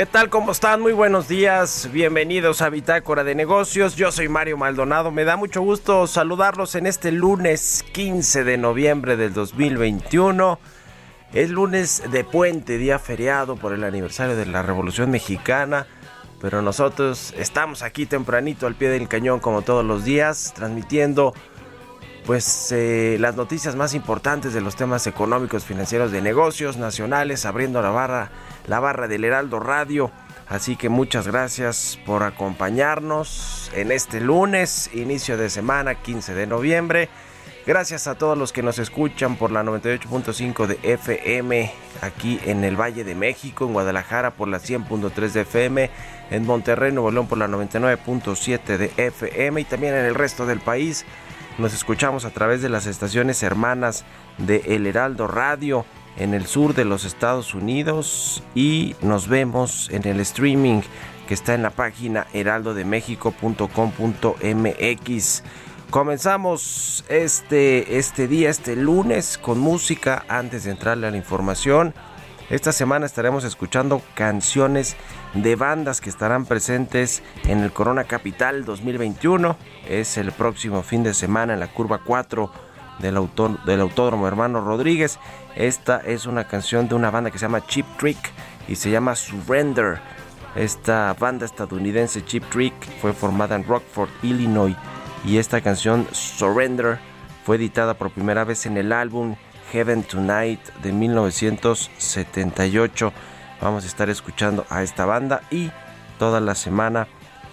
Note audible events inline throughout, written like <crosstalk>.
¿Qué tal? ¿Cómo están? Muy buenos días. Bienvenidos a Bitácora de Negocios. Yo soy Mario Maldonado. Me da mucho gusto saludarlos en este lunes 15 de noviembre del 2021. Es lunes de puente, día feriado por el aniversario de la Revolución Mexicana. Pero nosotros estamos aquí tempranito al pie del cañón como todos los días, transmitiendo pues eh, las noticias más importantes de los temas económicos, financieros, de negocios nacionales, abriendo la barra, la barra del Heraldo Radio. Así que muchas gracias por acompañarnos en este lunes, inicio de semana, 15 de noviembre. Gracias a todos los que nos escuchan por la 98.5 de FM aquí en el Valle de México, en Guadalajara por la 100.3 de FM, en Monterrey, Nuevo León por la 99.7 de FM y también en el resto del país. Nos escuchamos a través de las estaciones hermanas de El Heraldo Radio en el sur de los Estados Unidos y nos vemos en el streaming que está en la página heraldodemexico.com.mx. Comenzamos este, este día, este lunes, con música antes de entrarle a la información. Esta semana estaremos escuchando canciones de bandas que estarán presentes en el Corona Capital 2021. Es el próximo fin de semana en la curva 4 del, Autódromo Hermano Rodríguez. Esta es una canción de una banda que se llama Cheap Trick y se llama Surrender. Esta banda estadounidense Cheap Trick fue formada en Rockford, Illinois y esta canción Surrender fue editada por primera vez en el álbum Heaven Tonight de 1978. Vamos a estar escuchando a esta banda y toda la semana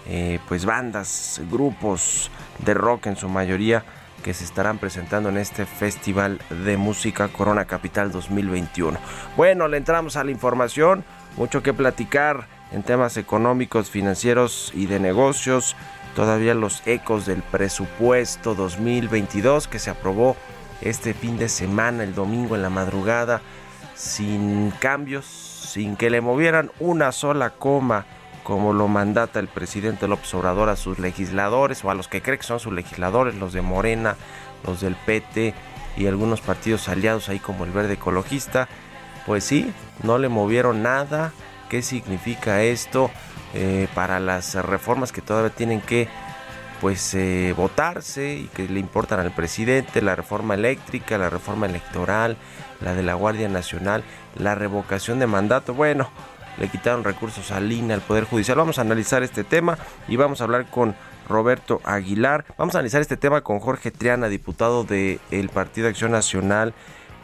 eh, pues bandas, grupos de rock en su mayoría que se estarán presentando en este Festival de Música Corona Capital 2021. Bueno, le entramos a la información, mucho que platicar en temas económicos, financieros y de negocios. Todavía los ecos del presupuesto 2022 que se aprobó este fin de semana, el domingo en la madrugada, sin cambios, sin que le movieran una sola coma, como lo mandata el presidente López Obrador a sus legisladores o a los que cree que son sus legisladores, los de Morena, los del PT y algunos partidos aliados ahí como el Verde Ecologista. Pues sí, no le movieron nada. ¿Qué significa esto eh, para las reformas que todavía tienen que pues eh, votarse y que le importan al presidente, la reforma eléctrica, la reforma electoral, la de la Guardia Nacional, la revocación de mandato. Bueno, le quitaron recursos al INE, al Poder Judicial. Vamos a analizar este tema y vamos a hablar con Roberto Aguilar. Vamos a analizar este tema con Jorge Triana, diputado del Partido Acción Nacional,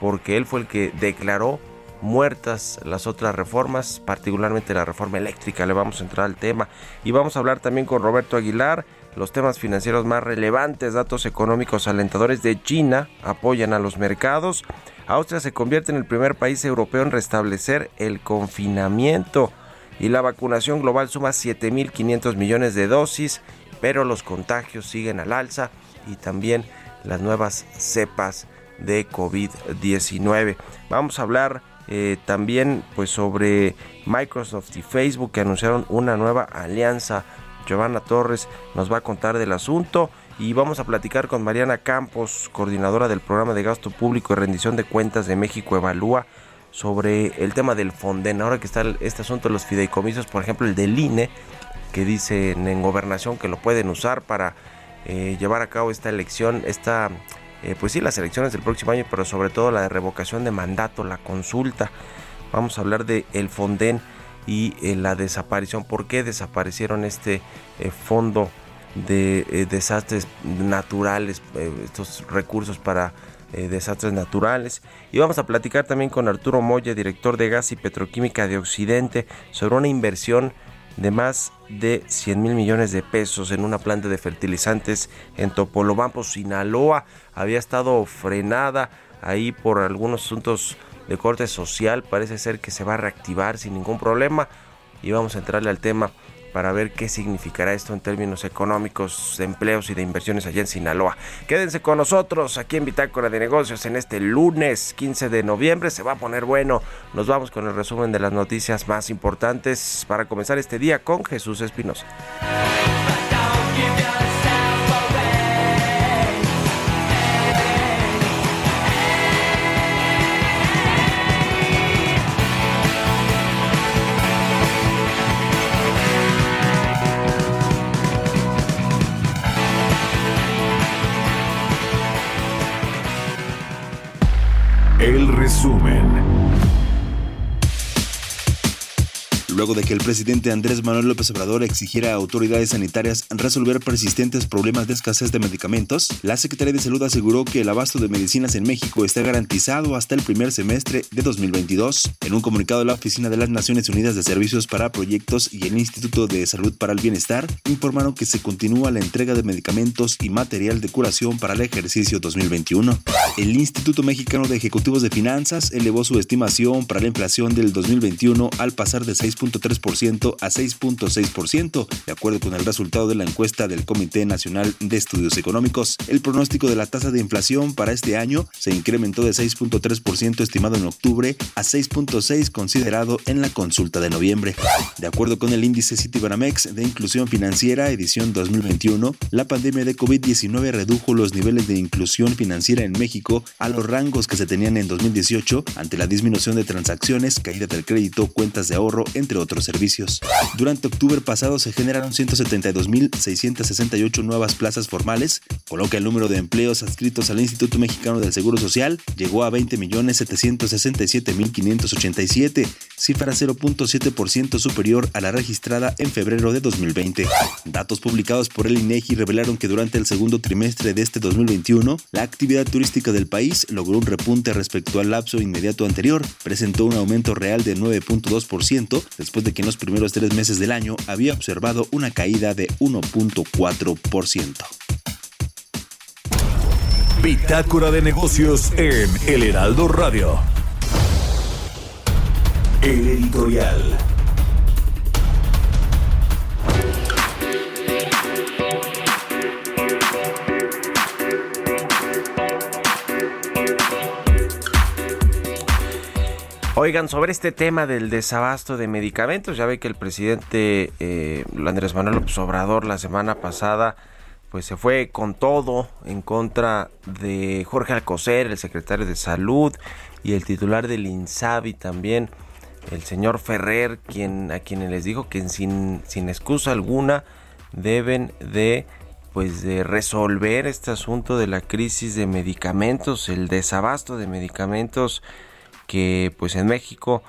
porque él fue el que declaró muertas las otras reformas, particularmente la reforma eléctrica. Le vamos a entrar al tema y vamos a hablar también con Roberto Aguilar. Los temas financieros más relevantes, datos económicos alentadores de China apoyan a los mercados. Austria se convierte en el primer país europeo en restablecer el confinamiento y la vacunación global suma 7.500 millones de dosis, pero los contagios siguen al alza y también las nuevas cepas de COVID-19. Vamos a hablar eh, también pues sobre Microsoft y Facebook que anunciaron una nueva alianza. Giovanna Torres nos va a contar del asunto y vamos a platicar con Mariana Campos, coordinadora del programa de gasto público y rendición de cuentas de México Evalúa sobre el tema del Fonden. Ahora que está este asunto de los fideicomisos, por ejemplo el del INE, que dicen en gobernación que lo pueden usar para eh, llevar a cabo esta elección, esta eh, pues sí, las elecciones del próximo año, pero sobre todo la de revocación de mandato, la consulta. Vamos a hablar de el Fonden y eh, la desaparición, por qué desaparecieron este eh, fondo de desastres naturales, estos recursos para desastres naturales. Y vamos a platicar también con Arturo Moya, director de Gas y Petroquímica de Occidente, sobre una inversión de más de 100 mil millones de pesos en una planta de fertilizantes en Topolobampo, Sinaloa. Había estado frenada ahí por algunos asuntos de corte social. Parece ser que se va a reactivar sin ningún problema. Y vamos a entrarle al tema para ver qué significará esto en términos económicos, de empleos y de inversiones allá en Sinaloa. Quédense con nosotros aquí en Bitácora de Negocios en este lunes 15 de noviembre. Se va a poner bueno. Nos vamos con el resumen de las noticias más importantes para comenzar este día con Jesús Espinosa. Luego de que el presidente Andrés Manuel López Obrador exigiera a autoridades sanitarias resolver persistentes problemas de escasez de medicamentos, la Secretaría de Salud aseguró que el abasto de medicinas en México está garantizado hasta el primer semestre de 2022. En un comunicado, la Oficina de las Naciones Unidas de Servicios para Proyectos y el Instituto de Salud para el Bienestar informaron que se continúa la entrega de medicamentos y material de curación para el ejercicio 2021. El Instituto Mexicano de Ejecutivos de Finanzas elevó su estimación para la inflación del 2021 al pasar de 6.3% a 6.6%, de acuerdo con el resultado de la encuesta del Comité Nacional de Estudios Económicos. El pronóstico de la tasa de inflación para este año se incrementó de 6.3% estimado en octubre a 6.6% considerado en la consulta de noviembre. De acuerdo con el índice Citibanamex de Inclusión Financiera edición 2021, la pandemia de COVID-19 redujo los niveles de inclusión financiera en México a los rangos que se tenían en 2018 ante la disminución de transacciones, caída del crédito, cuentas de ahorro, entre otros servicios. Durante octubre pasado se generaron 172.668 nuevas plazas formales, con lo que el número de empleos adscritos al Instituto Mexicano del Seguro Social llegó a 20.767.587, cifra 0.7% superior a la registrada en febrero de 2020. Datos publicados por el INEGI revelaron que durante el segundo trimestre de este 2021, la actividad turística del país logró un repunte respecto al lapso inmediato anterior, presentó un aumento real de 9.2%, después de que en los primeros tres meses del año había observado una caída de 1.4%. Bitácora de negocios en El Heraldo Radio. El editorial. Oigan, sobre este tema del desabasto de medicamentos, ya ve que el presidente eh, Andrés Manuel López Obrador la semana pasada pues se fue con todo en contra de Jorge Alcocer, el secretario de Salud y el titular del INSABI también, el señor Ferrer, quien a quienes les dijo que sin, sin excusa alguna deben de pues de resolver este asunto de la crisis de medicamentos, el desabasto de medicamentos que pues en México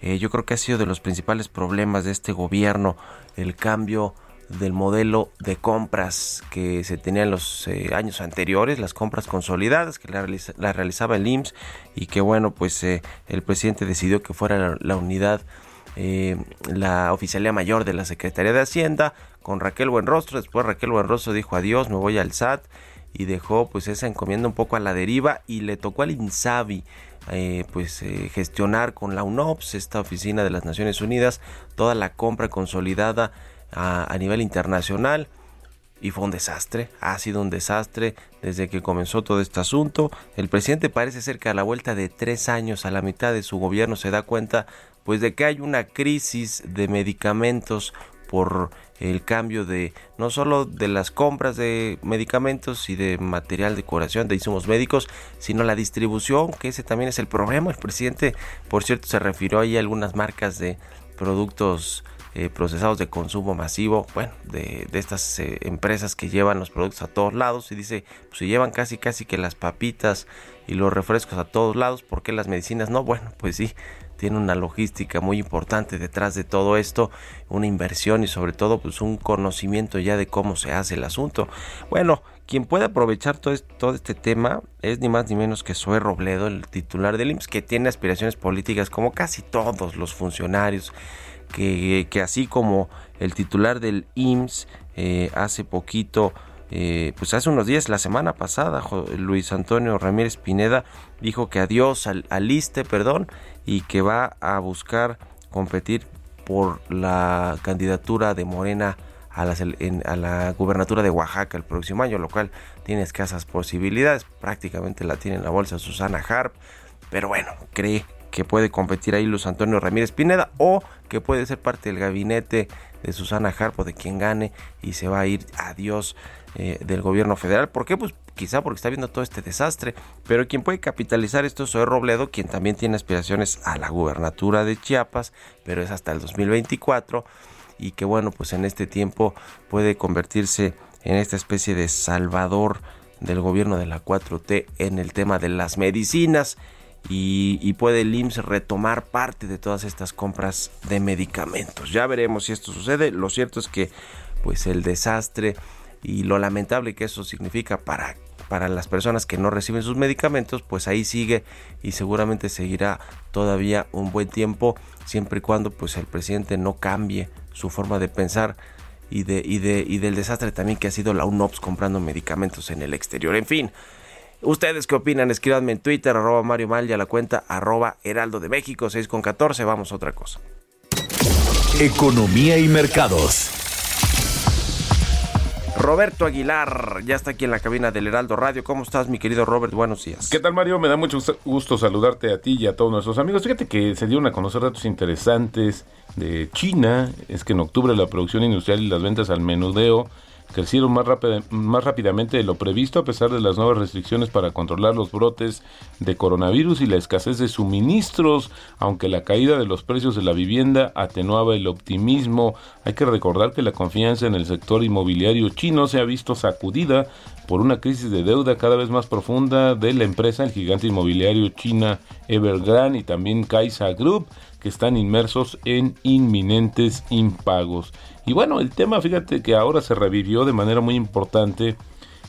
eh, yo creo que ha sido de los principales problemas de este gobierno el cambio del modelo de compras que se tenía en los eh, años anteriores, las compras consolidadas que la, realiza, la, realizaba el IMSS y que bueno pues eh, el presidente decidió que fuera la, unidad la oficialía mayor de la Secretaría de Hacienda con Raquel Buenrostro, después Raquel Buenrostro dijo adiós, me voy al SAT y dejó pues esa encomienda un poco a la deriva y le tocó al INSABI eh, pues eh, gestionar con la UNOPS, esta oficina de las Naciones Unidas, toda la compra consolidada a, a nivel internacional y fue un desastre, ha sido un desastre desde que comenzó todo este asunto. El presidente parece ser que a la vuelta de tres años, a la mitad de su gobierno, se da cuenta pues de que hay una crisis de medicamentos por el cambio de no solo de las compras de medicamentos y de material de curación de insumos médicos, sino la distribución, que ese también es el problema. El presidente, por cierto, se refirió ahí a algunas marcas de productos eh, procesados de consumo masivo, bueno, de, estas eh, empresas que llevan los productos a todos lados y dice, pues si llevan casi casi que las papitas y los refrescos a todos lados, ¿por qué las medicinas no? Bueno, pues sí, tiene una logística muy importante detrás de todo esto, una inversión y sobre todo pues un conocimiento ya de cómo se hace el asunto. Bueno, quien puede aprovechar todo este, tema es ni más ni menos que Zoe Robledo, el titular del IMSS, que tiene aspiraciones políticas como casi todos los funcionarios que, que así como el titular del IMSS eh, hace poquito, eh, pues hace unos días, la semana pasada, Luis Antonio Ramírez Pineda dijo que adiós al, al ISSSTE, perdón, y que va a buscar competir por la candidatura de Morena a la, a la gubernatura de Oaxaca el próximo año, lo cual tiene escasas posibilidades, prácticamente la tiene en la bolsa Susana Harp, pero bueno, cree que puede competir ahí Luis Antonio Ramírez Pineda o que puede ser parte del gabinete de Susana Harpo de quien gane y se va a ir. Adiós eh, del gobierno federal. ¿Por qué? Pues quizá porque está viendo todo este desastre, pero quien puede capitalizar esto es Robledo, quien también tiene aspiraciones a la gubernatura de Chiapas, pero es hasta el 2024 y que bueno, pues en este tiempo puede convertirse en esta especie de salvador del gobierno de la 4T en el tema de las medicinas y, y puede el IMSS retomar parte de todas estas compras de medicamentos. Ya veremos si esto sucede. Lo cierto es que pues el desastre y lo lamentable que eso significa para para las personas que no reciben sus medicamentos, pues ahí sigue y seguramente seguirá todavía un buen tiempo, siempre y cuando pues el presidente no cambie su forma de pensar y de, y de y del desastre también que ha sido la UNOPS comprando medicamentos en el exterior. En fin, ¿Ustedes qué opinan? Escríbanme en Twitter, arroba Mario Mal y a la cuenta arroba Heraldo de México, 6 con 14. Vamos a otra cosa. Economía y mercados. Roberto Aguilar, ya está aquí en la cabina del Heraldo Radio. ¿Cómo estás, mi querido Robert? Buenos días. ¿Qué tal, Mario? Me da mucho gusto- saludarte a ti y a todos nuestros amigos. Fíjate que se dieron a conocer datos interesantes de China. Es que en octubre la producción industrial y las ventas al menudeo crecieron más, más rápidamente de lo previsto a pesar de las nuevas restricciones para controlar los brotes de coronavirus y la escasez de suministros, aunque la caída de los precios de la vivienda atenuaba el optimismo. Hay que recordar que la confianza en el sector inmobiliario chino se ha visto sacudida por una crisis de deuda cada vez más profunda de la empresa, el gigante inmobiliario china Evergrande y también Kaisa Group, que están inmersos en inminentes impagos. Y bueno, el tema, fíjate que ahora se revivió de manera muy importante.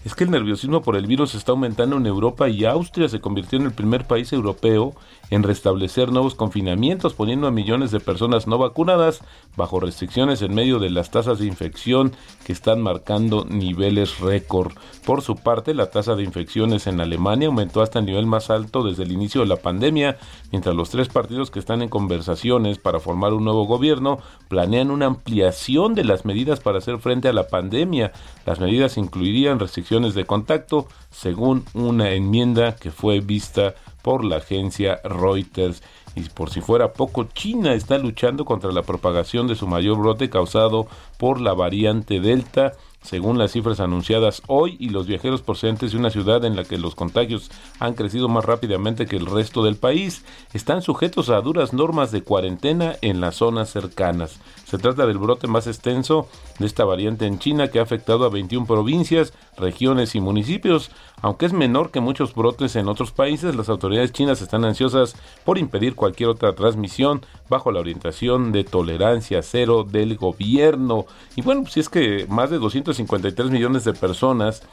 Es que el nerviosismo por el virus está aumentando en Europa y Austria se convirtió en el primer país europeo en restablecer nuevos confinamientos, poniendo a millones de personas no vacunadas bajo restricciones en medio de las tasas de infección que están marcando niveles récord. Por su parte, la tasa de infecciones en Alemania aumentó hasta el nivel más alto desde el inicio de la pandemia, mientras los tres partidos que están en conversaciones para formar un nuevo gobierno planean una ampliación de las medidas para hacer frente a la pandemia. Las medidas incluirían restricciones de contacto, según una enmienda que fue vista por la agencia Reuters. Y por si fuera poco, China está luchando contra la propagación de su mayor brote causado por la variante Delta, según las cifras anunciadas hoy, y los viajeros procedentes de una ciudad en la que los contagios han crecido más rápidamente que el resto del país están sujetos a duras normas de cuarentena en las zonas cercanas. Se trata del brote más extenso de esta variante en China que ha afectado a 21 provincias, regiones y municipios. Aunque es menor que muchos brotes en otros países, las autoridades chinas están ansiosas por impedir cualquier otra transmisión bajo la orientación de tolerancia cero del gobierno. Y bueno, pues si es que más de 253 millones de personas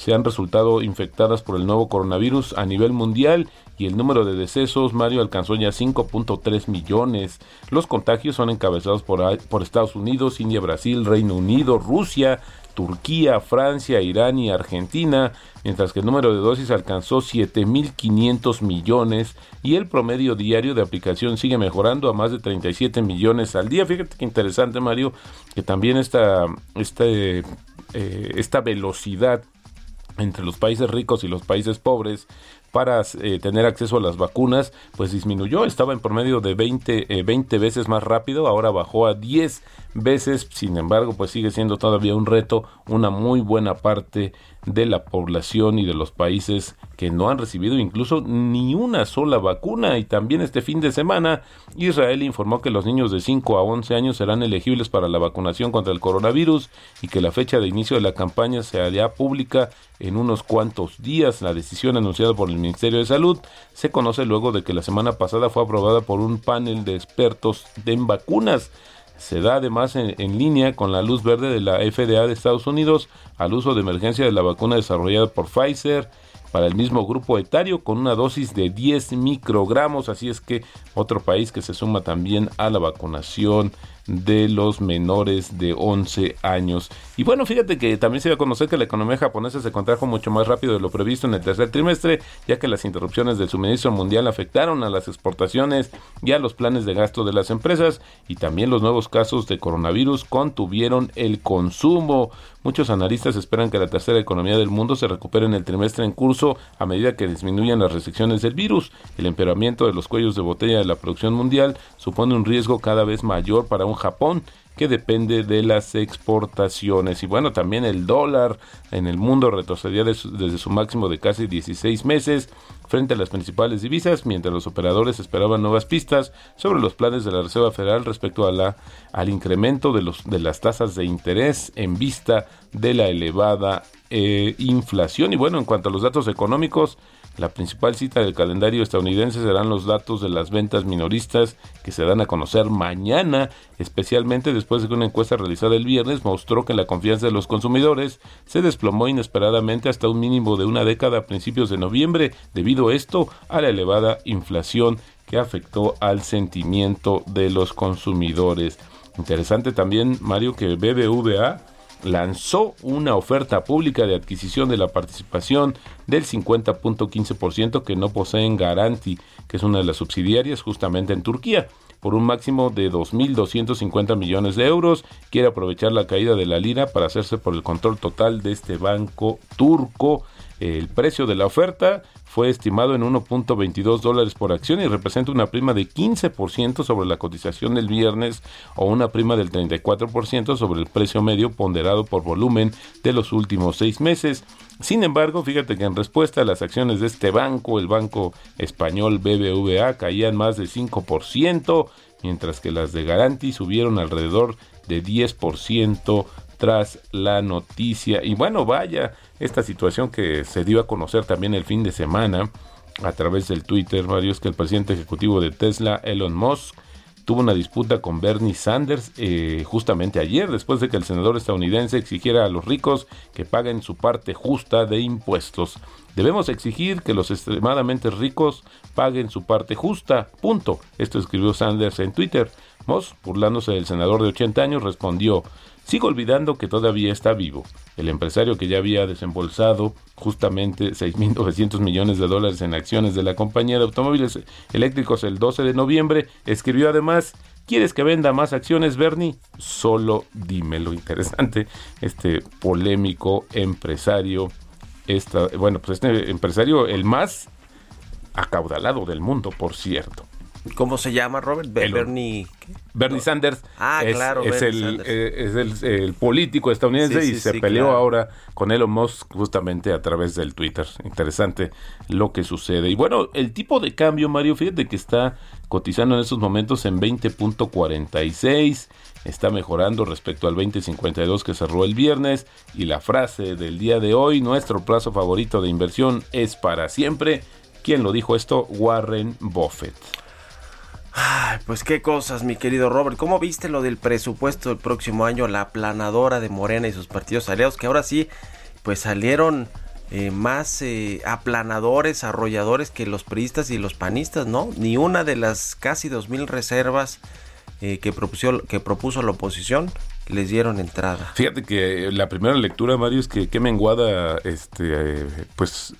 se han resultado infectadas por el nuevo coronavirus a nivel mundial y el número de decesos, Mario, alcanzó ya 5.3 millones. Los contagios son encabezados por, por Estados Unidos, India, Brasil, Reino Unido, Rusia, Turquía, Francia, Irán y Argentina, mientras que el número de dosis alcanzó 7.500 millones y el promedio diario de aplicación sigue mejorando a más de 37 millones al día. Fíjate qué interesante, Mario, que también esta, este, eh, esta velocidad entre los países ricos y los países pobres para eh, tener acceso a las vacunas, pues disminuyó, estaba en promedio de 20, eh, 20 veces más rápido, ahora bajó a 10 veces, sin embargo, pues sigue siendo todavía un reto, una muy buena parte de la población y de los países que no han recibido incluso ni una sola vacuna. Y también este fin de semana, Israel informó que los niños de 5 a 11 años serán elegibles para la vacunación contra el coronavirus y que la fecha de inicio de la campaña se hará pública en unos cuantos días. La decisión anunciada por el Ministerio de Salud. Se conoce luego de que la semana pasada fue aprobada por un panel de expertos en vacunas. Se da además en, en, línea con la luz verde de la FDA de Estados Unidos al uso de emergencia de la vacuna desarrollada por Pfizer para el mismo grupo etario con una dosis de 10 microgramos, así es que otro país que se suma también a la vacunación de los menores de 11 años. Y bueno, fíjate que también se dio a conocer que la economía japonesa se contrajo mucho más rápido de lo previsto en el tercer trimestre, ya que las interrupciones del suministro mundial afectaron a las exportaciones y a los planes de gasto de las empresas y también los nuevos casos de coronavirus contuvieron el consumo. Muchos analistas esperan que la tercera economía del mundo se recupere en el trimestre en curso a medida que disminuyan las restricciones del virus. El empeoramiento de los cuellos de botella de la producción mundial supone un riesgo cada vez mayor para un Japón que depende de las exportaciones. Y bueno, también el dólar en el mundo retrocedía desde su máximo de casi 16 meses frente a las principales divisas, mientras los operadores esperaban nuevas pistas sobre los planes de la Reserva Federal respecto a la, al incremento de, los, de las tasas de interés en vista de la elevada eh, inflación. Y bueno, en cuanto a los datos económicos, la principal cita del calendario estadounidense serán los datos de las ventas minoristas que se dan a conocer mañana, especialmente después de que una encuesta realizada el viernes mostró que la confianza de los consumidores se desplomó inesperadamente hasta un mínimo de una década a principios de noviembre, debido esto a la elevada inflación que afectó al sentimiento de los consumidores. Interesante también, Mario, que BBVA lanzó una oferta pública de adquisición de la participación del 50.15% que no poseen Garanti, que es una de las subsidiarias justamente en Turquía, por un máximo de 2.250 millones de euros. Quiere aprovechar la caída de la lira para hacerse por el control total de este banco turco. El precio de la oferta fue estimado en 1.22 dólares por acción y representa una prima de 15% sobre la cotización del viernes o una prima del 34% sobre el precio medio ponderado por volumen de los últimos seis meses. Sin embargo, fíjate que en respuesta a las acciones de este banco, el banco español BBVA, caían más de 5%, mientras que las de Garanti subieron alrededor de 10% tras la noticia. Y bueno, vaya, esta situación que se dio a conocer también el fin de semana a través del Twitter, Mario, es que el presidente ejecutivo de Tesla, Elon Musk, tuvo una disputa con Bernie Sanders eh, justamente ayer, después de que el senador estadounidense exigiera a los ricos que paguen su parte justa de impuestos. Debemos exigir que los extremadamente ricos paguen su parte justa. Punto. Esto escribió Sanders en Twitter. Moss, burlándose del senador de 80 años, respondió, Sigo olvidando que todavía está vivo. El empresario que ya había desembolsado justamente 6.900 millones de dólares en acciones de la compañía de automóviles eléctricos el 12 de noviembre escribió además, ¿quieres que venda más acciones, Bernie? Solo dímelo. Interesante, este polémico empresario, esta, bueno, pues este empresario el más acaudalado del mundo, por cierto. ¿Cómo se llama, Robert? El- Bernie. ¿qué? Bernie Sanders Ah, es, claro, es el, eh, es el, el político estadounidense Sí, y se sí, peleó claro. ahora con Elon Musk justamente a través del Twitter. Interesante lo que sucede. Y bueno, el tipo de cambio, Mario, fíjate que está cotizando en estos momentos en 20.46. Está mejorando respecto al 20.52 que cerró el viernes. Y la frase del día de hoy, nuestro plazo favorito de inversión es para siempre. ¿Quién lo dijo esto? Warren Buffett. Ay, pues qué cosas, mi querido Robert. ¿Cómo viste lo del presupuesto del próximo año? La aplanadora de Morena y sus partidos aliados, que ahora sí, pues salieron eh, más eh, aplanadores, arrolladores que los priistas y los panistas, ¿no? Ni una de las casi dos mil reservas eh, que, propuso, que propuso la oposición les dieron entrada. Fíjate que la primera lectura, Mario, es que qué menguada, este, pues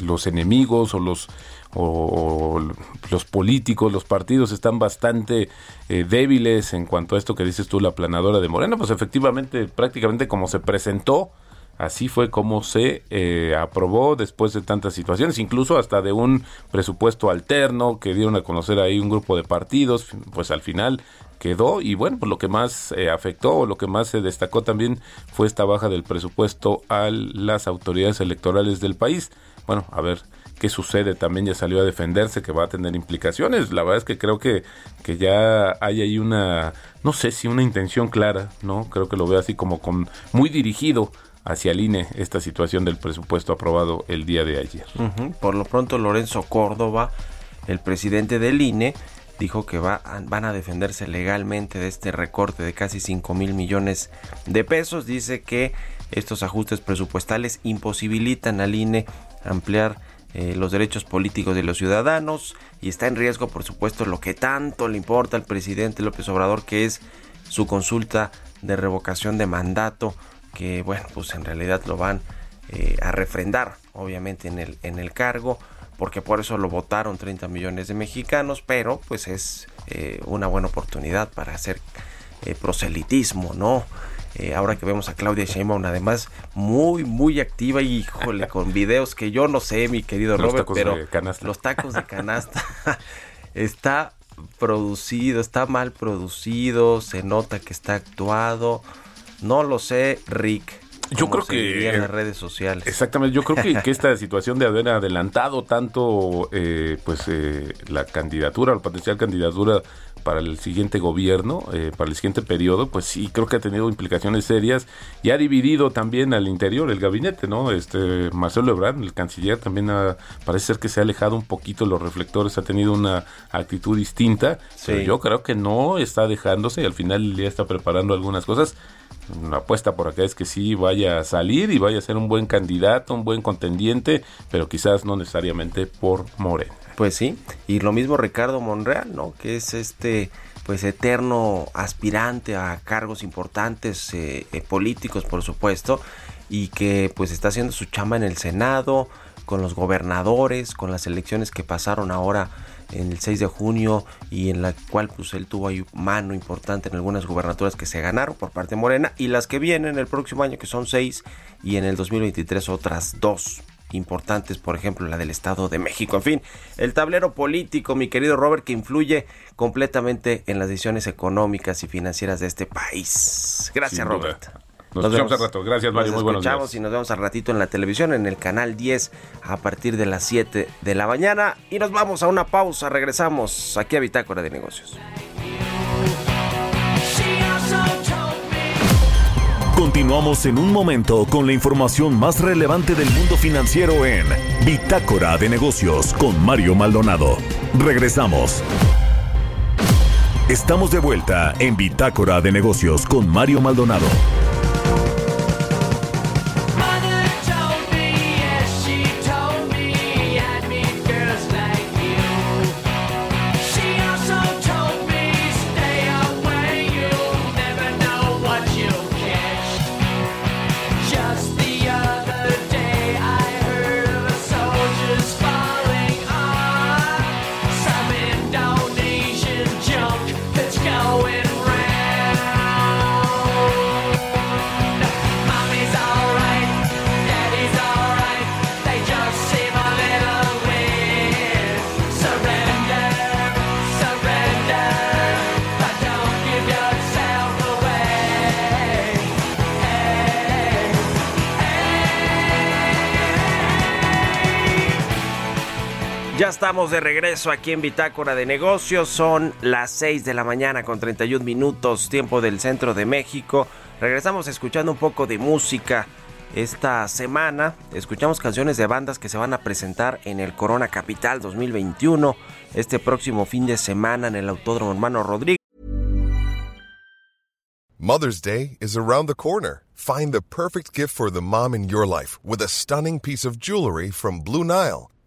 los enemigos o los o los políticos, los partidos están bastante eh, débiles en cuanto a esto que dices tú, la planadora de Morena, pues efectivamente, prácticamente como se presentó, así fue como se eh, aprobó después de tantas situaciones, incluso hasta de un presupuesto alterno que dieron a conocer ahí un grupo de partidos, pues al final quedó y bueno, pues lo que más eh, afectó o lo que más se destacó también fue esta baja del presupuesto a las autoridades electorales del país. Bueno, a ver qué sucede, también ya salió a defenderse que va a tener implicaciones. La verdad es que creo que, que ya hay ahí una, no sé si una intención clara, ¿no? Creo que lo veo así como con muy dirigido hacia el INE esta situación del presupuesto aprobado el día de ayer. Por lo pronto, Lorenzo Córdoba, el presidente del INE, dijo que va van a defenderse legalmente de este recorte de casi 5 mil millones de pesos. Dice que estos ajustes presupuestales imposibilitan al INE ampliar eh, los derechos políticos de los ciudadanos y está en riesgo, por supuesto, lo que tanto le importa al presidente López Obrador, que es su consulta de revocación de mandato, que bueno, pues en realidad lo van eh, a refrendar, obviamente, en el, en el cargo, porque por eso lo votaron 30 millones de mexicanos, pero pues es eh, una buena oportunidad para hacer proselitismo, ¿no? Eh, ahora que vemos a Claudia Sheinbaum, además muy, muy activa y, híjole, con videos que yo no sé, mi querido Los Robert, tacos pero de canasta. los tacos de canasta <laughs> está producido, está mal producido, se nota que está actuado. No lo sé, Rick. Yo creo que- en las redes sociales. Exactamente, yo creo que, que esta situación de haber adelantado tanto eh, pues eh, la candidatura, la potencial candidatura para el siguiente gobierno, eh, para el siguiente periodo, pues sí, creo que ha tenido implicaciones serias y ha dividido también al interior el gabinete, ¿no? Este Marcelo Ebrard, el canciller, también ha- parece ser que se ha alejado un poquito de los reflectores, ha tenido una actitud distinta, pero Sí. yo creo que no está dejándose y al final ya está preparando algunas cosas. La apuesta por acá es que sí vaya a salir y vaya a ser un buen candidato, un buen contendiente, pero quizás no necesariamente por Morena. Pues sí, y lo mismo Ricardo Monreal, ¿no? Que es este pues eterno aspirante a cargos importantes eh, eh, políticos, por supuesto, y que pues está haciendo su chamba en el Senado, con los gobernadores, con las elecciones que pasaron ahora en el 6 de junio y en la cual pues él tuvo ahí mano importante en algunas gubernaturas que se ganaron por parte de Morena y las que vienen el próximo año que son seis y en el 2023 otras dos importantes, por ejemplo, la del Estado de México. En fin, el tablero político, mi querido Robert, que influye completamente en las decisiones económicas y financieras de este país. Gracias. Robert. Nos escuchamos al rato. Gracias, Mario. Nos Muy buenos escuchamos días. y nos vemos al ratito en la televisión, en el canal 10, a partir de las 7 de la mañana. Y nos vamos a una pausa. Regresamos aquí a Bitácora de Negocios. Continuamos en un momento con la información más relevante del mundo financiero en Bitácora de Negocios con Mario Maldonado. Regresamos. Estamos de vuelta en Bitácora de Negocios con Mario Maldonado. De regreso aquí en Bitácora de Negocios. Son las 6 de la mañana con 31 minutos, tiempo del centro de México. Regresamos escuchando un poco de música. Esta semana escuchamos canciones de bandas que se van a presentar en el Corona Capital 2021 este próximo fin de semana en el Autódromo Hermano Rodríguez. Mother's Day is around the corner. Find the perfect gift for the mom in your life with a stunning piece of jewelry from Blue Nile.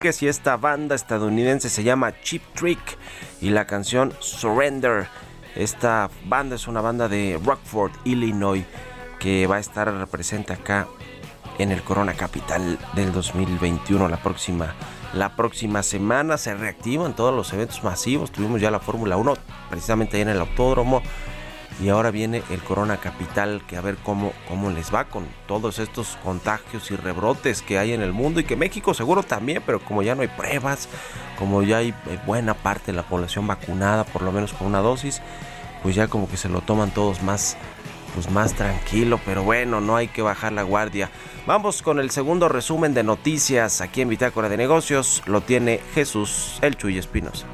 si esta banda estadounidense se llama Cheap Trick y la canción Surrender. Esta banda es una banda de Rockford, Illinois, que va a estar presente acá en el Corona Capital del 2021 la próxima la próxima semana se reactivan todos los eventos masivos. Tuvimos ya la Fórmula 1 precisamente ahí en el autódromo y ahora viene el Corona Capital que a ver cómo, cómo les va con todos estos contagios y rebrotes que hay en el mundo y que México seguro también, pero como ya no hay pruebas, como ya hay eh, buena parte de la población vacunada, por lo menos con una dosis, pues ya como que se lo toman todos más pues más tranquilo, pero bueno, no hay que bajar la guardia. Vamos con el segundo resumen de noticias aquí en Bitácora de Negocios, lo tiene Jesús El Chuy Espinosa.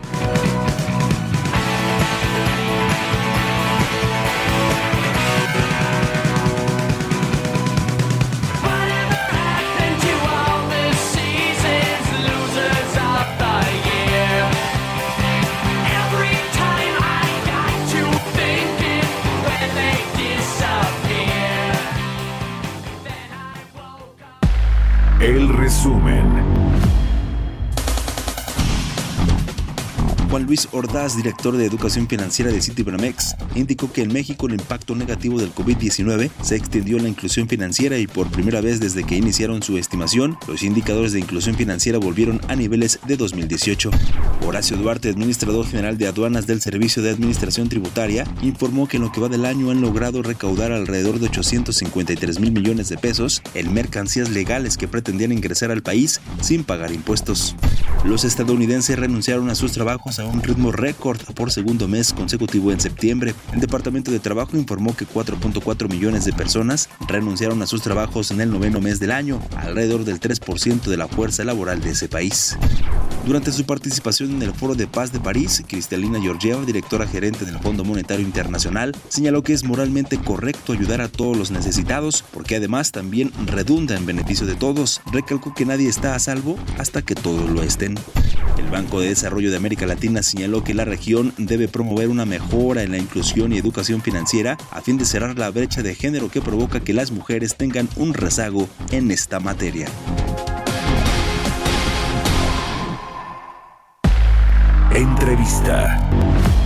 Luis Ordaz, director de Educación Financiera de Citibanamex, indicó que en México el impacto negativo del COVID-19 se extendió en la inclusión financiera y por primera vez desde que iniciaron su estimación, los indicadores de inclusión financiera volvieron a niveles de 2018. Horacio Duarte, administrador general de aduanas del Servicio de Administración Tributaria, informó que en lo que va del año han logrado recaudar alrededor de 853 mil millones de pesos en mercancías legales que pretendían ingresar al país sin pagar impuestos. Los estadounidenses renunciaron a sus trabajos a un ritmo récord por segundo mes consecutivo en septiembre. El Departamento de Trabajo informó que 4.4 millones de personas renunciaron a sus trabajos en el noveno mes del año, alrededor del 3% de la fuerza laboral de ese país. Durante su participación en el Foro de Paz de París, Cristalina Georgieva, directora gerente del Fondo Monetario Internacional, señaló que es moralmente correcto ayudar a todos los necesitados, porque además también redunda en beneficio de todos. Recalcó que nadie está a salvo hasta que todos lo estén. El Banco de Desarrollo de América Latina señaló que la región debe promover una mejora en la inclusión y educación financiera a fin de cerrar la brecha de género que provoca que las mujeres tengan un rezago en esta materia. Entrevista.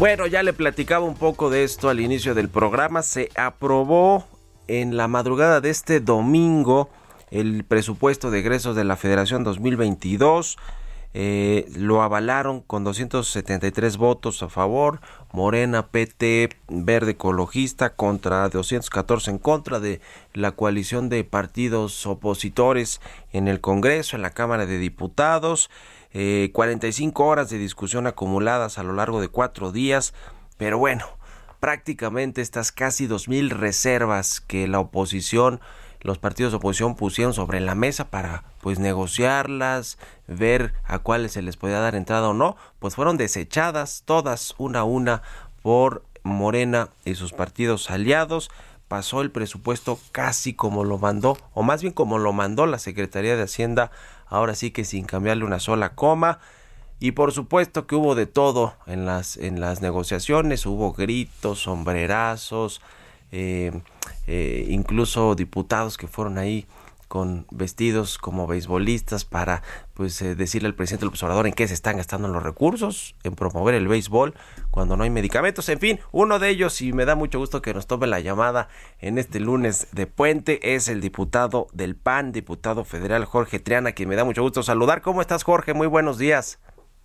Bueno, ya le platicaba un poco de esto al inicio del programa. Se aprobó en la madrugada de este domingo el presupuesto de egresos de la Federación 2022. Eh, lo avalaron con 273 votos a favor, Morena, PT, Verde Ecologista contra 214 en contra de la coalición de partidos opositores en el Congreso, en la Cámara de Diputados. Eh, 45 horas de discusión acumuladas a lo largo de cuatro días, pero bueno, prácticamente estas casi 2.000 reservas que la oposición, los partidos de oposición pusieron sobre la mesa para pues negociarlas, ver a cuáles se les podía dar entrada o no, pues fueron desechadas todas una a una por Morena y sus partidos aliados. Pasó el presupuesto casi como lo mandó, o más bien como lo mandó la Secretaría de Hacienda, ahora sí que sin cambiarle una sola coma. Y por supuesto que hubo de todo en las, en las negociaciones, hubo gritos, sombrerazos, eh, eh, incluso diputados que fueron ahí con vestidos como beisbolistas para pues eh, decirle al presidente López Obrador en qué se están gastando los recursos, en promover el béisbol cuando no hay medicamentos, en fin, uno de ellos y me da mucho gusto que nos tome la llamada en este lunes de puente es el diputado del PAN, diputado federal Jorge Triana, quien me da mucho gusto saludar. ¿Cómo estás Jorge? Muy buenos días.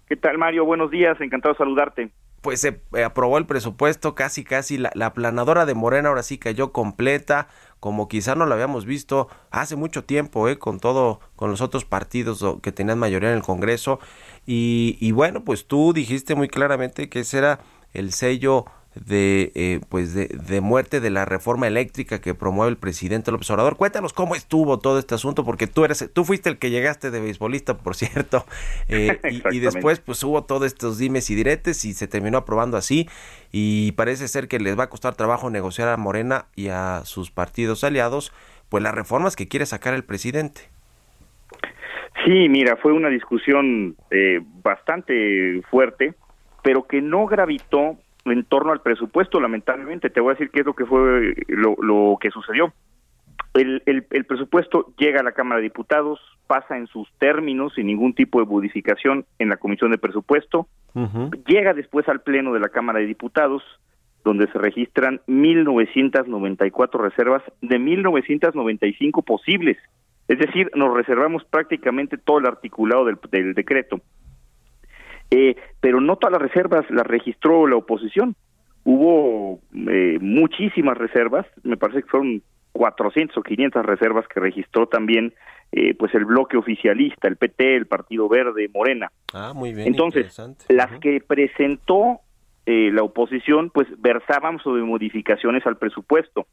¿Qué tal, Mario? Buenos días, encantado de saludarte. Pues se eh, aprobó el presupuesto, casi casi la, la planadora de Morena ahora sí cayó completa, como quizá no lo habíamos visto hace mucho tiempo, eh, con todo, con los otros partidos que tenían mayoría en el Congreso. Y, y bueno, pues tú dijiste muy claramente que ese era el sello de eh, pues de, de muerte de la reforma eléctrica que promueve el presidente López Obrador. Cuéntanos cómo estuvo todo este asunto, porque tú eres, tú fuiste el que llegaste de beisbolista, por <laughs> cierto, eh, y- y, después pues hubo todos estos dimes y diretes y se terminó aprobando así y parece ser que les va a costar trabajo negociar a Morena y a sus partidos aliados pues las reformas que quiere sacar el presidente. Sí, mira, fue una discusión eh, bastante fuerte, pero que no gravitó en torno al presupuesto, lamentablemente. Te voy a decir qué es lo que fue lo, lo que sucedió. El, el, el presupuesto llega a la Cámara de Diputados, pasa en sus términos sin ningún tipo de modificación en la Comisión de Presupuesto, llega después al Pleno de la Cámara de Diputados, donde se registran 1.994 reservas de 1.995 posibles. Es decir, nos reservamos prácticamente todo el articulado del, del decreto. Eh, pero no todas las reservas las registró la oposición. Hubo eh, muchísimas reservas, me parece que fueron 400 o 500 reservas que registró también eh, pues el bloque oficialista, el PT, el Partido Verde, Morena. Ah, muy bien. Entonces, las que presentó eh, la oposición, pues versaban sobre modificaciones al presupuesto.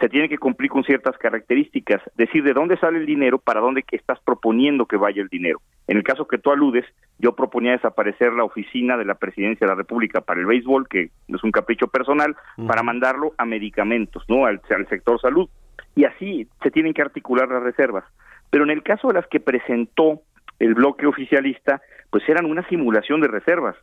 Se tiene que cumplir con ciertas características, decir de dónde sale el dinero, para dónde que estás proponiendo que vaya el dinero. En el caso que tú aludes, yo proponía desaparecer la oficina de la Presidencia de la República para el béisbol, que es un capricho personal, para mandarlo a medicamentos, ¿no? Al, al sector salud. Y así se tienen que articular las reservas. Pero en el caso de las que presentó el bloque oficialista, pues eran una simulación de reservas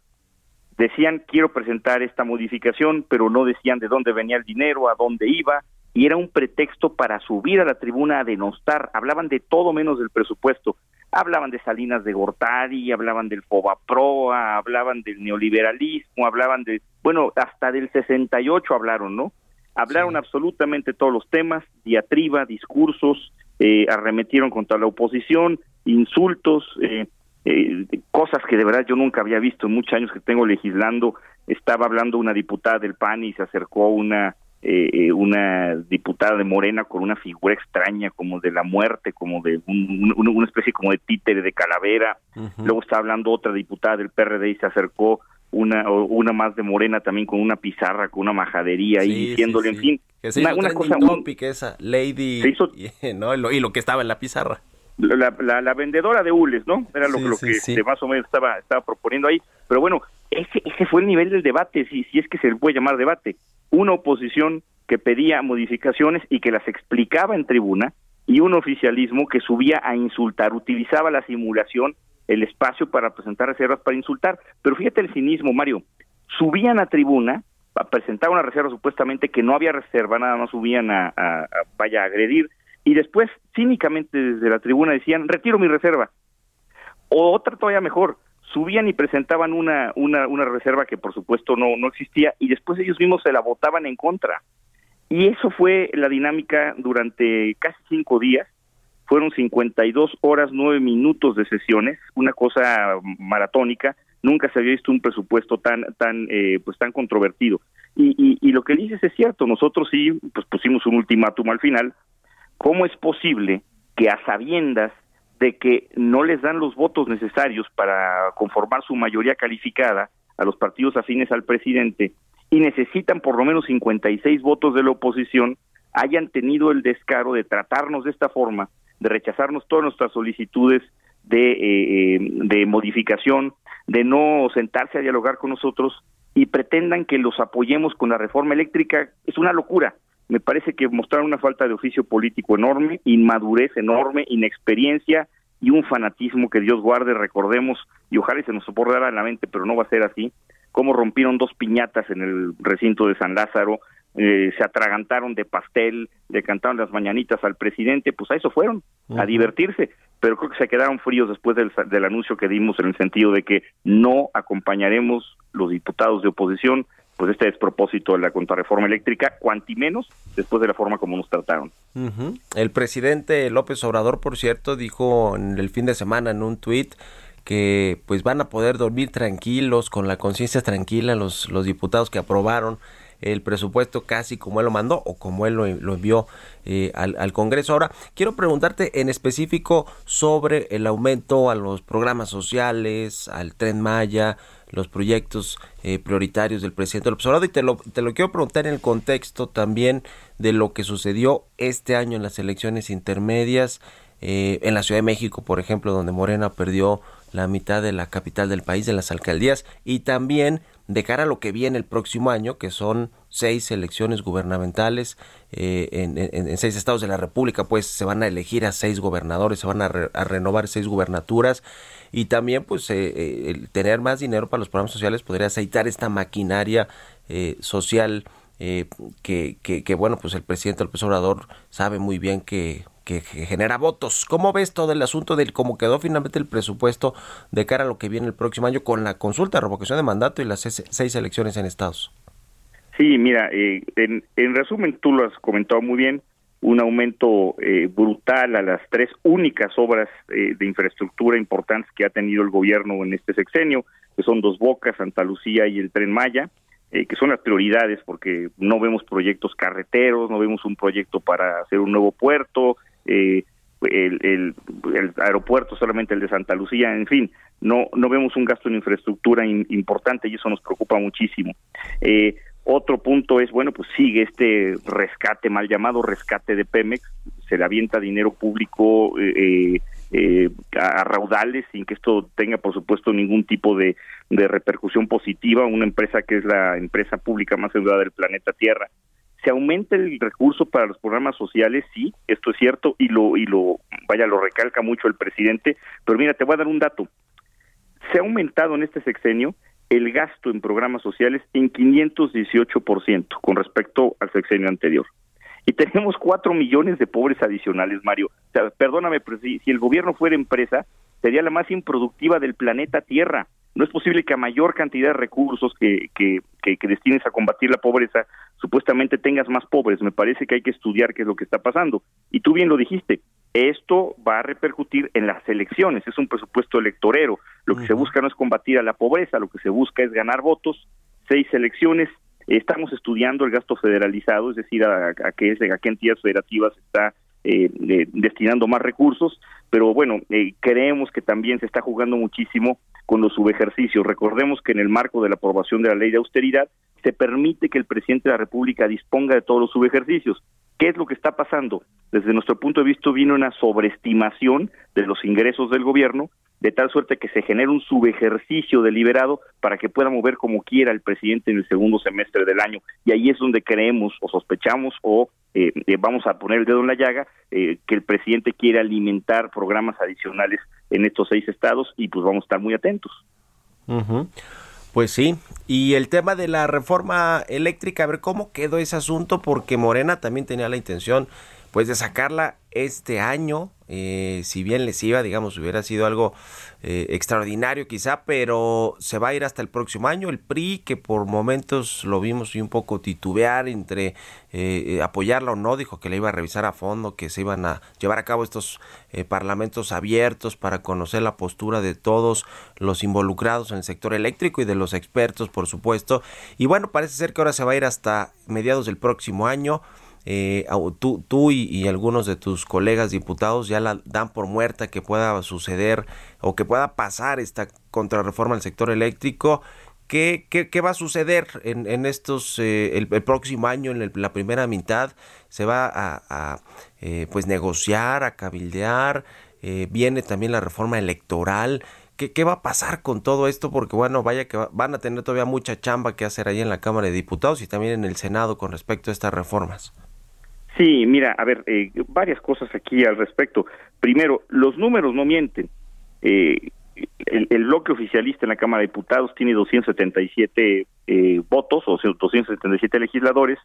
decían quiero presentar esta modificación, pero no decían de dónde venía el dinero, a dónde iba, y era un pretexto para subir a la tribuna a denostar. Hablaban de todo menos del presupuesto. Hablaban de Salinas de Gortari, hablaban del Fobaproa, hablaban del neoliberalismo, hablaban de, bueno, hasta del 68 hablaron, ¿no? Hablaron absolutamente todos los temas, diatriba, discursos, eh, arremetieron contra la oposición, insultos, eh, eh, cosas que de verdad yo nunca había visto en muchos años que tengo legislando. Estaba hablando una diputada del PAN y se acercó una eh, eh, una diputada de Morena con una figura extraña como de la muerte, como de un- un- una especie como de títere de calavera. Luego estaba hablando otra diputada del PRD y se acercó una una más de Morena también con una pizarra, con una majadería Sí, y diciéndole, sí, en fin, Que se una, hizo una trending cosa muy, esa, Lady, Se hizo- y, <laughs> ¿no? y, lo, y lo que estaba en la pizarra. la, la, la vendedora de hules, ¿no? Era lo, Sí, lo que sí. más o menos estaba, estaba proponiendo ahí. Pero bueno, ese, ese fue el nivel del debate, si, si es que se le puede llamar debate. Una oposición que pedía modificaciones y que las explicaba en tribuna, y un oficialismo que subía a insultar, utilizaba la simulación, el espacio para presentar reservas para insultar. Pero fíjate el cinismo, Mario. Subían a tribuna a presentar una reserva supuestamente que no había reserva, nada más subían a, vaya a agredir, y después cínicamente desde la tribuna decían, retiro mi reserva. O otra todavía mejor, subían y presentaban una, una, reserva que por supuesto no, no existía y después ellos mismos se la votaban en contra. Y eso fue la dinámica durante casi cinco días. Fueron 52 horas, 9 minutos de sesiones, una cosa maratónica. Nunca se había visto un presupuesto tan, tan, eh, pues tan controvertido. Y, y, y lo que dices es cierto. Nosotros sí, pues pusimos un ultimátum al final. ¿Cómo es posible que a sabiendas de que no les dan los votos necesarios para conformar su mayoría calificada a los partidos afines al presidente y necesitan por lo menos 56 votos de la oposición, hayan tenido el descaro de tratarnos de esta forma, de rechazarnos todas nuestras solicitudes de, eh, eh, de modificación, de no sentarse a dialogar con nosotros y pretendan que los apoyemos con la reforma eléctrica, es una locura. Me parece que mostraron una falta de oficio político enorme, inmadurez enorme, inexperiencia y un fanatismo que Dios guarde, recordemos, y ojalá y se nos borrara en la mente, pero no va a ser así, cómo rompieron dos piñatas en el recinto de San Lázaro, eh, se atragantaron de pastel, le cantaron las mañanitas al presidente, pues a eso fueron, a divertirse, pero creo que se quedaron fríos después del, del anuncio que dimos en el sentido de que no acompañaremos los diputados de oposición pues este despropósito de la contrarreforma eléctrica, cuanti menos después de la forma como nos trataron. El presidente López Obrador, por cierto, dijo en el fin de semana en un tuit que pues van a poder dormir tranquilos, con la conciencia tranquila, los, los diputados que aprobaron el presupuesto casi como él lo mandó o como él lo, lo envió eh, al, al Congreso. Ahora, quiero preguntarte en específico sobre el aumento a los programas sociales, al tren Maya, los proyectos eh, prioritarios del presidente López Obrador. Y te lo, te lo quiero preguntar en el contexto también de lo que sucedió este año en las elecciones intermedias eh, en la Ciudad de México, por ejemplo, donde Morena perdió la mitad de la capital del país, de las alcaldías, y también de cara a lo que viene el próximo año, que son seis elecciones gubernamentales eh, en, en- seis estados de la República, pues se van a elegir a seis gobernadores, se van a, re- a renovar seis gubernaturas y también pues eh, eh, el tener más dinero para los programas sociales podría aceitar esta maquinaria eh, social eh, que, bueno pues el presidente López Obrador sabe muy bien que, que, genera votos. ¿Cómo ves todo el asunto del cómo quedó finalmente el presupuesto de cara a lo que viene el próximo año con la consulta, revocación de mandato y las seis, seis elecciones en estados? Sí, mira, eh, en, en resumen, tú lo has comentado muy bien, un aumento eh, brutal a las tres únicas obras eh, de infraestructura importantes que ha tenido el gobierno en este sexenio, que son Dos Bocas, Santa Lucía y el Tren Maya, eh, que son las prioridades porque no vemos proyectos carreteros, no vemos un proyecto para hacer un nuevo puerto, eh, el, el, aeropuerto solamente el de Santa Lucía, en fin, no no vemos un gasto en infraestructura in- importante y eso nos preocupa muchísimo. Eh, otro punto es, bueno, pues sigue este rescate, mal llamado rescate de Pemex, se le avienta dinero público eh, eh, a, a raudales sin que esto tenga, por supuesto, ningún tipo de, de repercusión positiva, una empresa que es la empresa pública más endeudada del planeta Tierra. Se aumenta el recurso para los programas sociales, sí, esto es cierto, y lo, y lo, vaya, lo recalca mucho el presidente, pero mira, te voy a dar un dato. Se ha aumentado en este sexenio el gasto en programas sociales en 518% con respecto al sexenio anterior. Y tenemos cuatro millones de pobres adicionales, Mario. Perdóname, pero si, el gobierno fuera empresa, sería la más improductiva del planeta Tierra. No es posible que a mayor cantidad de recursos que, que, que destines a combatir la pobreza, supuestamente tengas más pobres. Me parece que hay que estudiar qué es lo que está pasando. Y tú bien lo dijiste, esto va a repercutir en las elecciones, es un presupuesto electorero. Lo que se busca no es combatir a la pobreza, lo que se busca es ganar votos. Seis elecciones, estamos estudiando el gasto federalizado, es decir, a, a qué, a qué entidades federativas está eh, eh, destinando más recursos, pero bueno, eh, creemos que también se está jugando muchísimo con los subejercicios. Recordemos que en el marco de la aprobación de la ley de austeridad se permite que el presidente de la República disponga de todos los subejercicios. ¿Qué es lo que está pasando? Desde nuestro punto de vista viene una sobreestimación de los ingresos del gobierno, de tal suerte que se genera un subejercicio deliberado para que pueda mover como quiera el presidente en el segundo semestre del año. Y ahí es donde creemos o sospechamos o eh, eh, vamos a poner el dedo en la llaga eh, que el presidente quiere alimentar programas adicionales en estos seis estados y pues vamos a estar muy atentos. Ujú. Pues sí, y el tema de la reforma eléctrica, a ver cómo quedó ese asunto, porque Morena también tenía la intención pues de sacarla este año, eh, si bien les iba, digamos, hubiera sido algo eh, extraordinario quizá, pero se va a ir hasta el próximo año. El PRI, que por momentos lo vimos un poco titubear entre eh, eh, apoyarla o no, dijo que la iba a revisar a fondo, que se iban a llevar a cabo estos eh, parlamentos abiertos para conocer la postura de todos los involucrados en el sector eléctrico y de los expertos, por supuesto. Y bueno, parece ser que ahora se va a ir hasta mediados del próximo año. Eh, tú, tú y, algunos de tus colegas diputados ya la dan por muerta que pueda suceder o que pueda pasar esta contrarreforma al sector eléctrico. ¿Qué, qué, qué va a suceder en, en estos eh, el, próximo año, en la primera mitad? ¿Se va a, a, eh, pues negociar, a cabildear? Eh, viene también la reforma electoral. ¿Qué, ¿Qué va a pasar con todo esto? Porque bueno, vaya que va- van a tener todavía mucha chamba que hacer ahí en la Cámara de Diputados y también en el Senado con respecto a estas reformas. Sí, mira, a ver, eh, varias cosas aquí al respecto. Primero, los números no mienten. Eh, el, el bloque oficialista en la Cámara de Diputados tiene 277 eh, votos, o sea, 277 legisladores,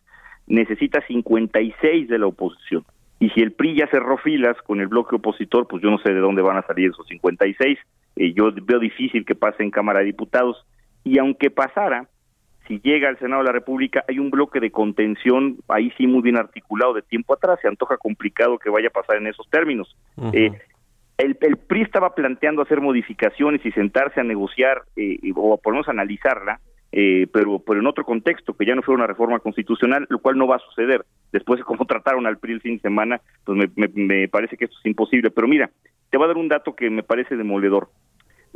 necesita 56 de la oposición. Y si el PRI ya cerró filas con el bloque opositor, pues yo no sé de dónde van a salir esos 56. Eh, yo veo difícil que pase en Cámara de Diputados. Y aunque pasara, si llega al Senado de la República, hay un bloque de contención ahí sí muy bien articulado de tiempo atrás. Se antoja complicado que vaya a pasar en esos términos. Eh, el, el PRI estaba planteando hacer modificaciones y sentarse a negociar eh, o por lo menos analizarla, eh, pero, pero en otro contexto, que ya no fuera una reforma constitucional, lo cual no va a suceder. Después de cómo <laughs> trataron al PRI el fin de semana, pues me, me- me parece que esto es imposible. Pero mira, te voy a dar un dato que me parece demoledor.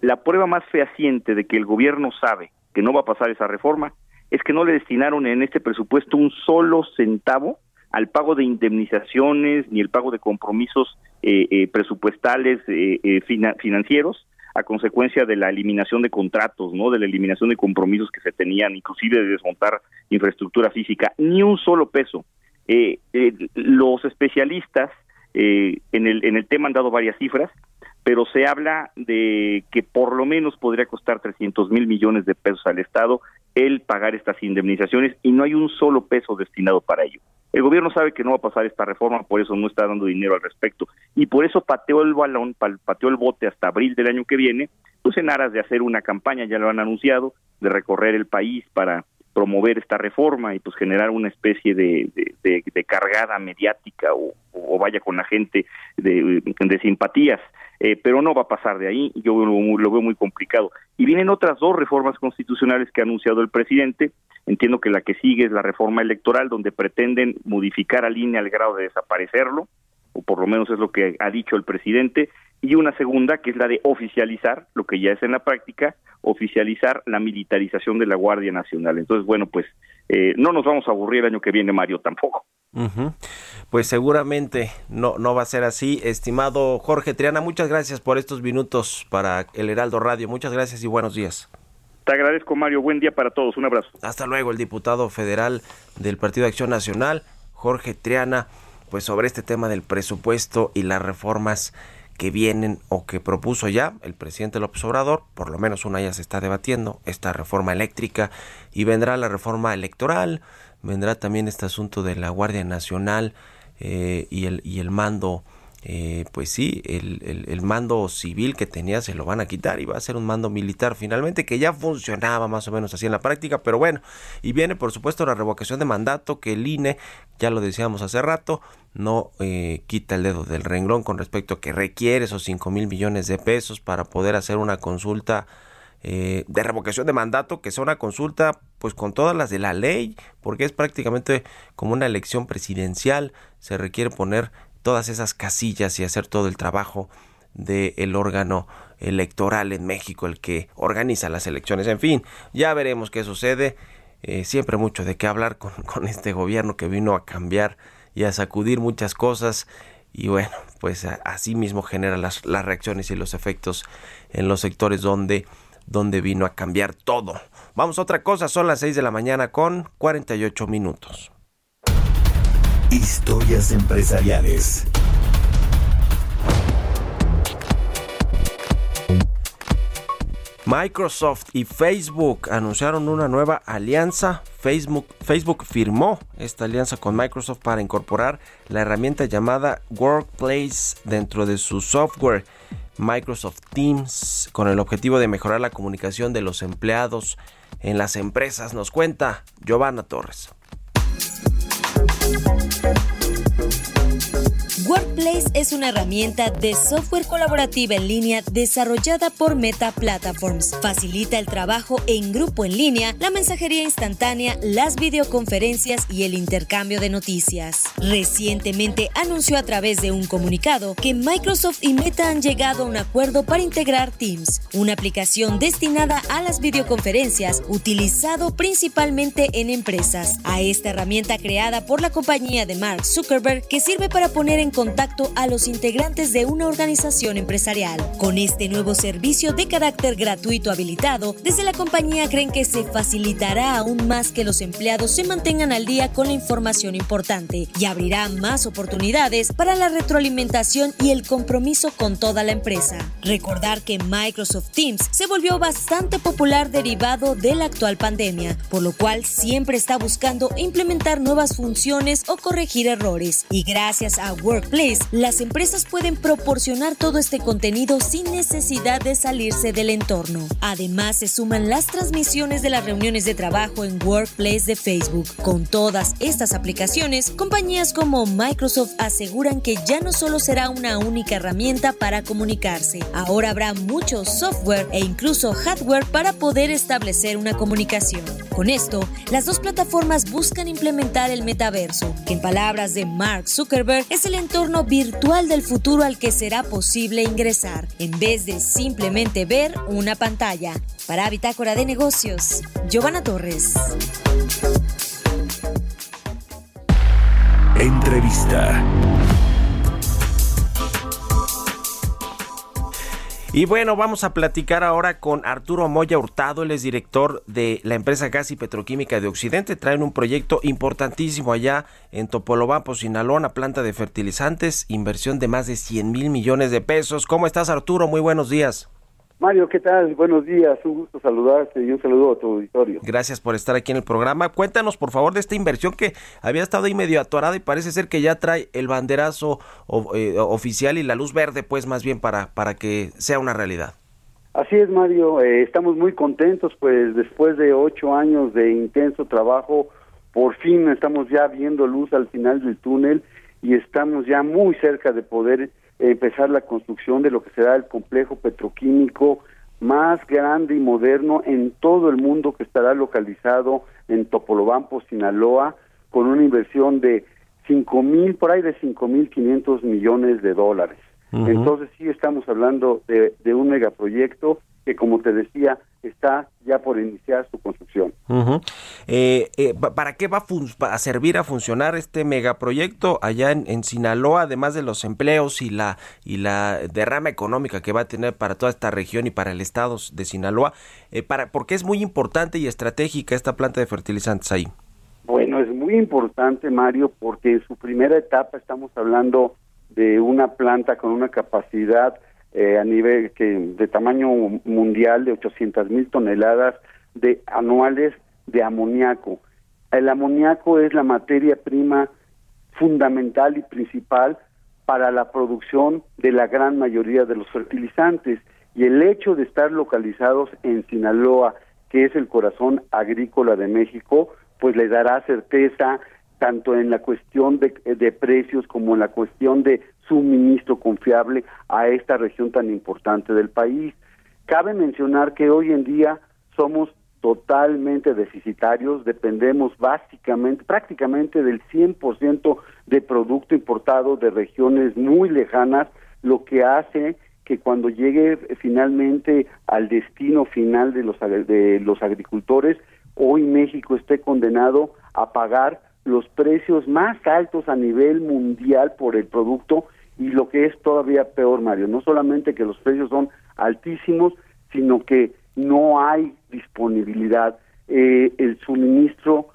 la prueba más fehaciente de que el gobierno sabe que no va a pasar esa reforma es que no le destinaron en este presupuesto un solo centavo al pago de indemnizaciones ni el pago de compromisos eh, eh, presupuestales eh, eh, fina- financieros a consecuencia de la eliminación de contratos, ¿no? De la eliminación de compromisos que se tenían, inclusive de desmontar infraestructura física, ni un solo peso. Eh, los especialistas en el en el tema han dado varias cifras, pero se habla de que por lo menos podría costar 300 mil millones de pesos al Estado el pagar estas indemnizaciones y no hay un solo peso destinado para ello. El gobierno sabe que no va a pasar esta reforma, por eso no está dando dinero al respecto. Y por eso pateó el balón, pateó el bote hasta abril del año que viene, pues en aras de hacer una campaña, ya lo han anunciado, de recorrer el país para promover esta reforma y pues generar una especie de, cargada mediática o, vaya con la gente de simpatías. Eh, pero no va a pasar de ahí, yo lo, lo veo muy complicado. Y vienen otras dos reformas constitucionales que ha anunciado el presidente, entiendo que la que sigue es la reforma electoral, donde pretenden modificar al INE al grado de desaparecerlo, o por lo menos es lo que ha dicho el presidente, y una segunda que es la de oficializar, lo que ya es en la práctica, oficializar la militarización de la Guardia Nacional. Entonces, bueno, pues eh, no nos vamos a aburrir el año que viene, Mario, tampoco. Pues seguramente no, no va a ser así. Estimado Jorge Triana, muchas gracias por estos minutos para el Heraldo Radio. Muchas gracias y buenos días. Te agradezco, Mario. Buen día para todos. Un abrazo. Hasta luego, el diputado federal del Partido de Acción Nacional, Jorge Triana, pues sobre este tema del presupuesto y las reformas que vienen o que propuso ya el presidente López Obrador, por lo menos una ya se está debatiendo, esta reforma eléctrica, y vendrá la reforma electoral, vendrá también este asunto de la Guardia Nacional eh, y, el, y el mando eh, pues sí, el, el, mando civil que tenía se lo van a quitar y va a ser un mando militar finalmente que ya funcionaba más o menos así en la práctica, pero bueno, y viene por supuesto la revocación de mandato que el INE, ya lo decíamos hace rato, no eh, quita el dedo del renglón con respecto a que requiere esos 5 mil millones de pesos para poder hacer una consulta eh, de revocación de mandato, que sea una consulta pues con todas las de la ley, porque es prácticamente como una elección presidencial, se requiere poner todas esas casillas y hacer todo el trabajo del órgano electoral en México, el que organiza las elecciones. En fin, ya veremos qué sucede. Eh, siempre mucho de qué hablar con, <laughs> este gobierno que vino a cambiar y a sacudir muchas cosas y bueno, pues así mismo genera las reacciones y los efectos en los sectores donde, donde vino a cambiar todo. Vamos a otra cosa, son las 6 de la mañana con 48 minutos. Historias empresariales. Microsoft y Facebook anunciaron una nueva alianza. Facebook, Facebook firmó esta alianza con Microsoft para incorporar la herramienta llamada Workplace dentro de su software Microsoft Teams con el objetivo de mejorar la comunicación de los empleados en las empresas. Nos cuenta Giovanna Torres. Workplace es una herramienta de software colaborativa en línea desarrollada por Meta Platforms. Facilita el trabajo en grupo en línea, la mensajería instantánea, las videoconferencias y el intercambio de noticias. Recientemente anunció a través de un comunicado que Microsoft y Meta han llegado a un acuerdo para integrar Teams, una aplicación destinada a las videoconferencias utilizado principalmente en empresas. A esta herramienta creada por la compañía de Mark Zuckerberg que sirve para poner en contacto a los integrantes de una organización empresarial. Con este nuevo servicio de carácter gratuito habilitado, desde la compañía creen que se facilitará aún más que los empleados se mantengan al día con la información importante y abrirá más oportunidades para la retroalimentación y el compromiso con toda la empresa. Recordar que Microsoft Teams se volvió bastante popular derivado de la actual pandemia, por lo cual siempre está buscando implementar nuevas funciones o corregir errores. Y gracias a Workplace, las empresas pueden proporcionar todo este contenido sin necesidad de salirse del entorno. Además, se suman las transmisiones de las reuniones de trabajo en Workplace de Facebook. Con todas estas aplicaciones, compañías como Microsoft aseguran que ya no solo será una única herramienta para comunicarse, ahora habrá mucho software e incluso hardware para poder establecer una comunicación. Con esto, las dos plataformas buscan implementar el metaverso, en palabras de Mark Zuckerberg es el entorno virtual del futuro al que será posible ingresar, en vez de simplemente ver una pantalla. Para Bitácora de Negocios, Giovanna Torres. Entrevista. Y bueno, vamos a platicar ahora con Arturo Moya Hurtado, él es director de la empresa Gas y Petroquímica de Occidente. Traen un proyecto importantísimo allá en Topolobampo, Sinaloa, planta de fertilizantes, inversión de más de 100 mil millones de pesos. ¿Cómo estás, Arturo? Muy buenos días. Mario, ¿qué tal? Buenos días, un gusto saludarte y un saludo a tu auditorio. Gracias por estar aquí en el programa. Cuéntanos, por favor, de esta inversión que había estado ahí medio atorada y parece ser que ya trae el banderazo o- eh, oficial y la luz verde, pues más bien para, para que sea una realidad. Así es, Mario, eh, estamos muy contentos, pues después de ocho años de intenso trabajo, por fin estamos ya viendo luz al final del túnel y estamos ya muy cerca de poder empezar la construcción de lo que será el complejo petroquímico más grande y moderno en todo el mundo que estará localizado en Topolobampo, Sinaloa, con una inversión de cinco mil, por ahí de cinco mil quinientos millones de dólares. Entonces sí estamos hablando de, de un megaproyecto que, como te decía, está ya por iniciar su construcción. Eh, eh, pa- ¿Para qué va a, fun- va a servir a funcionar este megaproyecto allá en, en Sinaloa, además de los empleos y la, y la derrama económica que va a tener para toda esta región y para el estado de Sinaloa? Eh, para, porque es muy importante y estratégica esta planta de fertilizantes ahí. Bueno, es muy importante, Mario, porque en su primera etapa estamos hablando de una planta con una capacidad eh, a nivel que de tamaño mundial de 800 mil toneladas de anuales de amoníaco. El amoníaco es la materia prima fundamental y principal para la producción de la gran mayoría de los fertilizantes y el hecho de estar localizados en Sinaloa, que es el corazón agrícola de México, pues le dará certeza tanto en la cuestión de, de precios como en la cuestión de suministro confiable a esta región tan importante del país. Cabe mencionar que hoy en día somos totalmente deficitarios, dependemos básicamente, prácticamente del 100% de producto importado de regiones muy lejanas, lo que hace que cuando llegue finalmente al destino final de los, de los agricultores, hoy México esté condenado a pagar los precios más altos a nivel mundial por el producto y lo que es todavía peor, Mario, no solamente que los precios son altísimos, sino que no hay disponibilidad. Eh, el suministro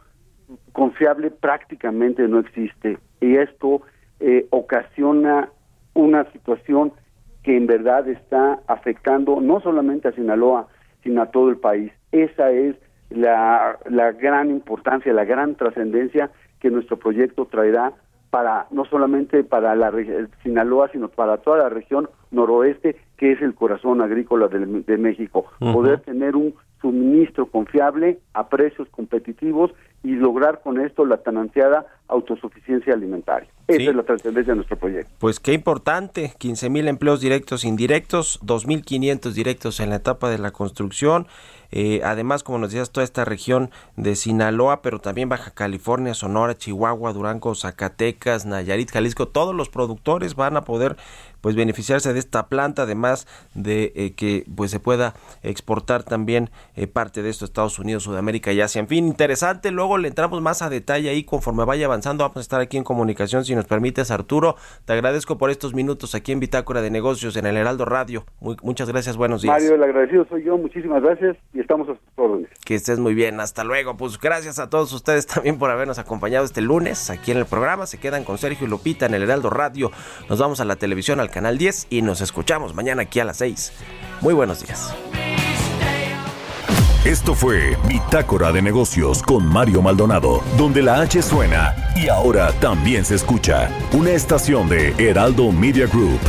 confiable prácticamente no existe y esto eh, ocasiona una situación que en verdad está afectando no solamente a Sinaloa, sino a todo el país. Esa es la, la gran importancia, la gran trascendencia que nuestro proyecto traerá para no solamente para la reg- Sinaloa, sino para toda la región noroeste, que es el corazón agrícola del- de, México. Poder tener un suministro confiable a precios competitivos y lograr con esto la tan ansiada autosuficiencia alimentaria. Esa Sí. es la trascendencia de nuestro proyecto. Pues qué importante, 15 mil empleos directos e indirectos, 2.500 directos en la etapa de la construcción. Eh, además, como nos decías, toda esta región de Sinaloa, pero también Baja California, Sonora, Chihuahua, Durango, Zacatecas, Nayarit, Jalisco, todos los productores van a poder pues beneficiarse de esta planta, además de eh, que pues se pueda exportar también eh, parte de esto a Estados Unidos, Sudamérica y Asia. En fin, interesante. Luego le entramos más a detalle ahí conforme vaya avanzando. Vamos a estar aquí en comunicación, si nos permites, Arturo. Te agradezco por estos minutos aquí en Bitácora de Negocios en el Heraldo Radio. Muy- muchas gracias, buenos días. Mario, el agradecido soy yo, muchísimas gracias y estamos a sus órdenes. Que estés muy bien, hasta luego. Pues gracias a todos ustedes también por habernos acompañado este lunes aquí en el programa. Se quedan con Sergio y Lupita en el Heraldo Radio. Nos vamos a la televisión, al canal 10 y nos escuchamos mañana aquí a las 6. Muy buenos días. Esto fue Bitácora de Negocios con Mario Maldonado, donde la H suena y ahora también se escucha. Una estación de Heraldo Media Group.